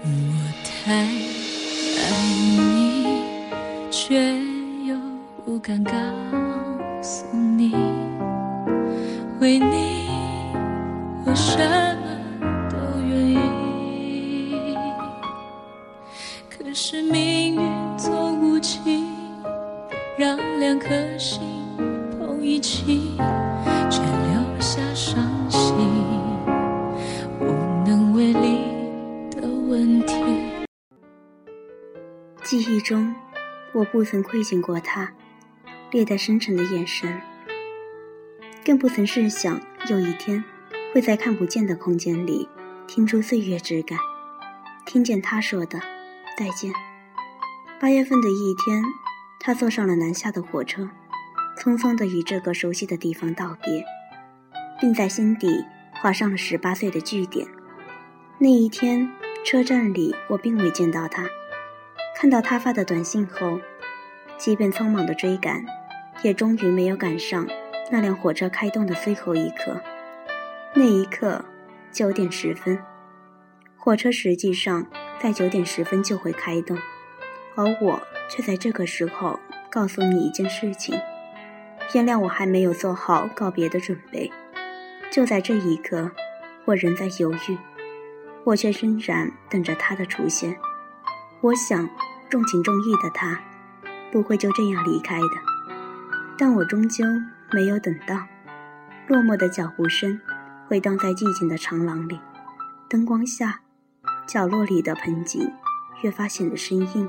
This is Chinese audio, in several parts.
我太爱你，却又不敢告诉你，为你我什么都愿意。可是命运总无情，让两颗心碰一起，我不曾窥见过他略带深沉的眼神，更不曾设想有一天会在看不见的空间里听出岁月之感，听见他说的再见。八月份的一天，他坐上了南下的火车，匆匆地与这个熟悉的地方道别，并在心底画上了十八岁的句点。那一天，车站里我并未见到他。看到他发的短信后，即便匆忙的追赶，也终于没有赶上那辆火车开动的最后一刻。那一刻，九点十分，火车实际上在九点十分就会开动，而我却在这个时候告诉你一件事情。原谅我还没有做好告别的准备。就在这一刻，我仍在犹豫，我却仍然等着他的出现。我想。重情重义的他，不会就这样离开的。但我终究没有等到。落寞的脚步声回荡在寂静的长廊里，灯光下，角落里的盆景越发显得生硬。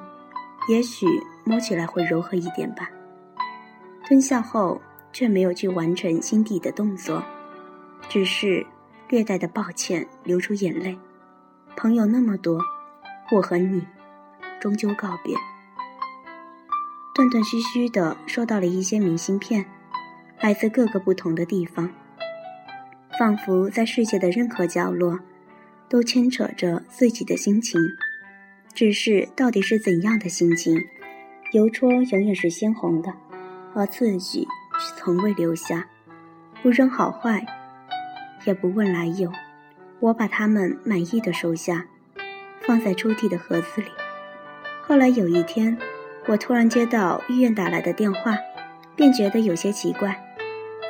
也许摸起来会柔和一点吧。蹲下后，却没有去完成心底的动作，只是略带的抱歉，流出眼泪。朋友那么多，我和你。终究告别，断断续续的收到了一些明信片，来自各个不同的地方，仿佛在世界的任何角落，都牵扯着自己的心情。只是到底是怎样的心情？邮戳永远是鲜红的，而字迹却从未留下，不认好坏，也不问来由。我把它们满意的收下，放在抽屉的盒子里。后来有一天，我突然接到医院打来的电话，便觉得有些奇怪。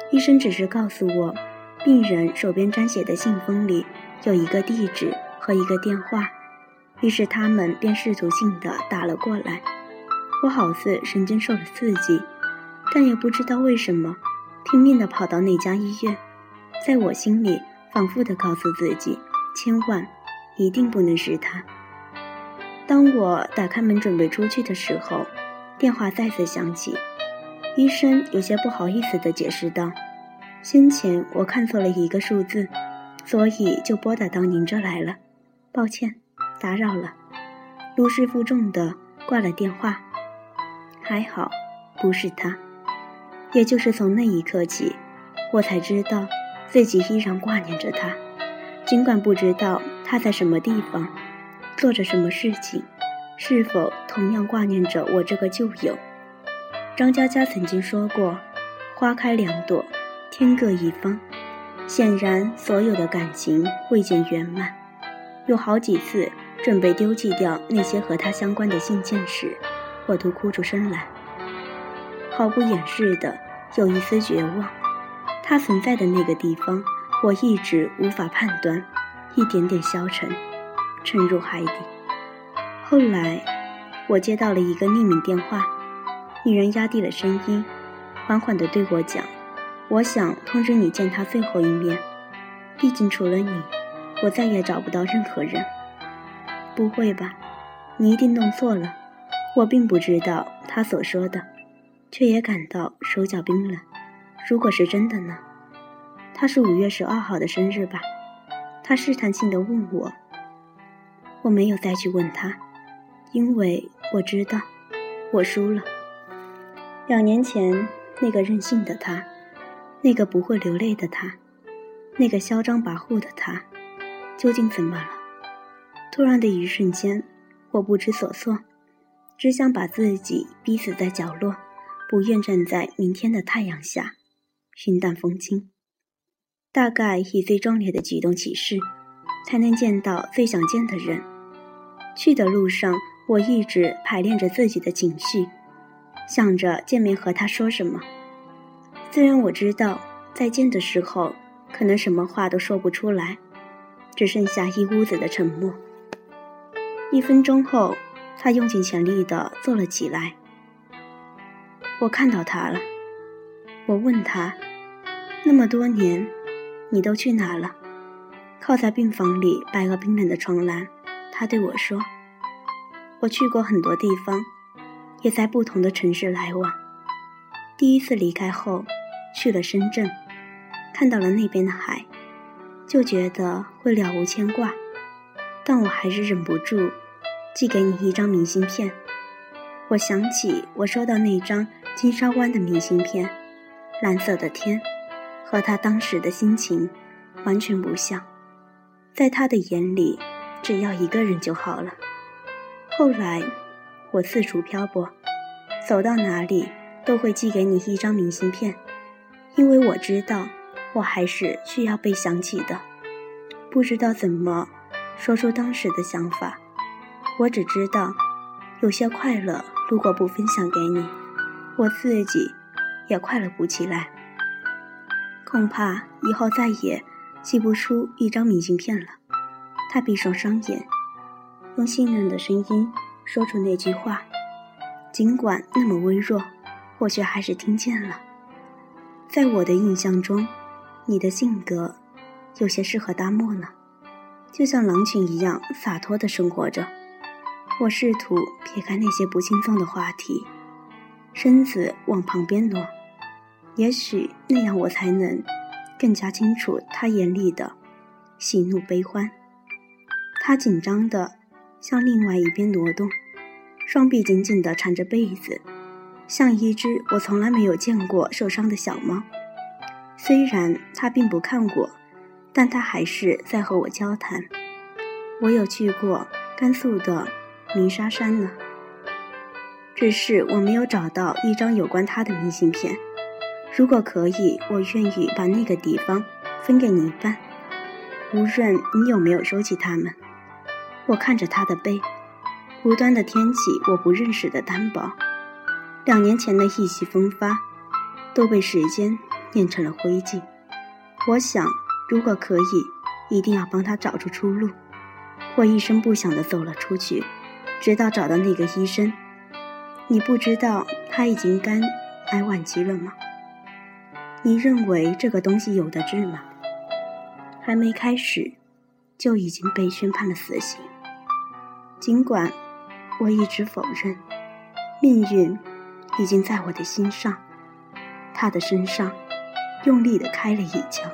医生只是告诉我，病人手边沾血的信封里有一个地址和一个电话，于是他们便试图性的打了过来。我好似神经受了刺激，但也不知道为什么，拼命的跑到那家医院，在我心里反复的告诉自己，千万，一定不能是他。当我打开门准备出去的时候，电话再次响起。医生有些不好意思地解释道：“先前我看错了一个数字，所以就拨打到您这来了。抱歉，打扰了。”如释负重地挂了电话。还好，不是他。也就是从那一刻起，我才知道自己依然挂念着他，尽管不知道他在什么地方。做着什么事情？是否同样挂念着我这个旧友？张嘉佳曾经说过：“花开两朵，天各一方。”显然，所有的感情未见圆满。有好几次准备丢弃掉那些和他相关的信件时，我都哭出声来。毫不掩饰的有一丝绝望。他存在的那个地方，我一直无法判断，一点点消沉。沉入海底。后来，我接到了一个匿名电话，女人压低了声音，缓缓地对我讲：“我想通知你见他最后一面，毕竟除了你，我再也找不到任何人。”不会吧？你一定弄错了。我并不知道他所说的，却也感到手脚冰冷。如果是真的呢？他是五月十二号的生日吧？他试探性地问我。我没有再去问他，因为我知道我输了。两年前那个任性的他，那个不会流泪的他，那个嚣张跋扈的他，究竟怎么了？突然的一瞬间，我不知所措，只想把自己逼死在角落，不愿站在明天的太阳下，云淡风轻。大概以最壮烈的举动起誓。才能见到最想见的人，去的路上，我一直排练着自己的情绪，想着见面和他说什么。虽然我知道再见的时候，可能什么话都说不出来，只剩下一屋子的沉默。一分钟后，他用尽全力地坐了起来。我看到他了，我问他：“那么多年，你都去哪了？”靠在病房里白而冰冷的床栏，他对我说：“我去过很多地方，也在不同的城市来往。第一次离开后，去了深圳，看到了那边的海，就觉得会了无牵挂。但我还是忍不住寄给你一张明信片。我想起我收到那张金沙湾的明信片，蓝色的天，和他当时的心情完全不像。”在他的眼里，只要一个人就好了。后来，我四处漂泊，走到哪里都会寄给你一张明信片，因为我知道我还是需要被想起的。不知道怎么说出当时的想法，我只知道，有些快乐如果不分享给你，我自己也快乐不起来。恐怕以后再也。寄不出一张明信片了，他闭上双眼，用信任的声音说出那句话，尽管那么微弱，我却还是听见了。在我的印象中，你的性格有些适合大漠呢，就像狼群一样洒脱地生活着。我试图撇开那些不轻松的话题，身子往旁边挪，也许那样我才能。更加清楚他眼里的喜怒悲欢。他紧张的向另外一边挪动，双臂紧紧地缠着被子，像一只我从来没有见过受伤的小猫。虽然他并不看我，但他还是在和我交谈。我有去过甘肃的鸣沙山呢，只是我没有找到一张有关他的明信片。如果可以，我愿意把那个地方分给你一半，无论你有没有收起它们。我看着他的背，无端的添起我不认识的单薄。两年前的意气风发，都被时间碾成了灰烬。我想，如果可以，一定要帮他找出出路。我一声不响地走了出去，直到找到那个医生。你不知道他已经肝癌晚期了吗？你认为这个东西有的治吗？还没开始，就已经被宣判了死刑。尽管我一直否认，命运已经在我的心上，他的身上用力的开了一枪。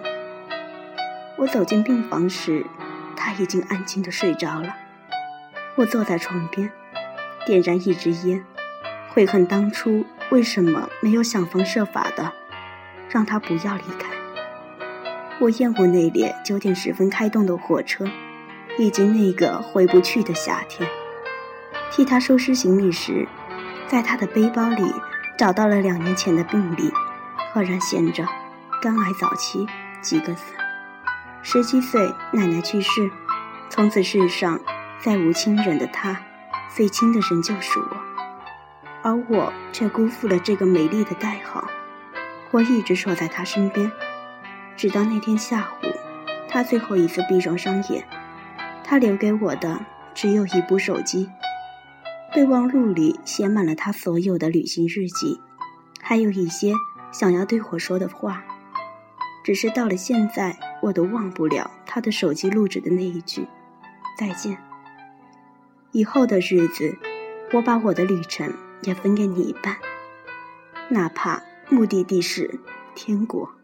我走进病房时，他已经安静的睡着了。我坐在床边，点燃一支烟，悔恨当初为什么没有想方设法的。让他不要离开。我厌恶那列九点十分开动的火车，以及那个回不去的夏天。替他收拾行李时，在他的背包里找到了两年前的病历，赫然写着“肝癌早期”几个字。十七岁，奶奶去世，从此世上再无亲人的他，最亲的人就是我，而我却辜负了这个美丽的代号。我一直守在他身边，直到那天下午，他最后一次闭上双眼。他留给我的只有一部手机，备忘录里写满了他所有的旅行日记，还有一些想要对我说的话。只是到了现在，我都忘不了他的手机录制的那一句“再见”。以后的日子，我把我的旅程也分给你一半，哪怕。目的地是天国。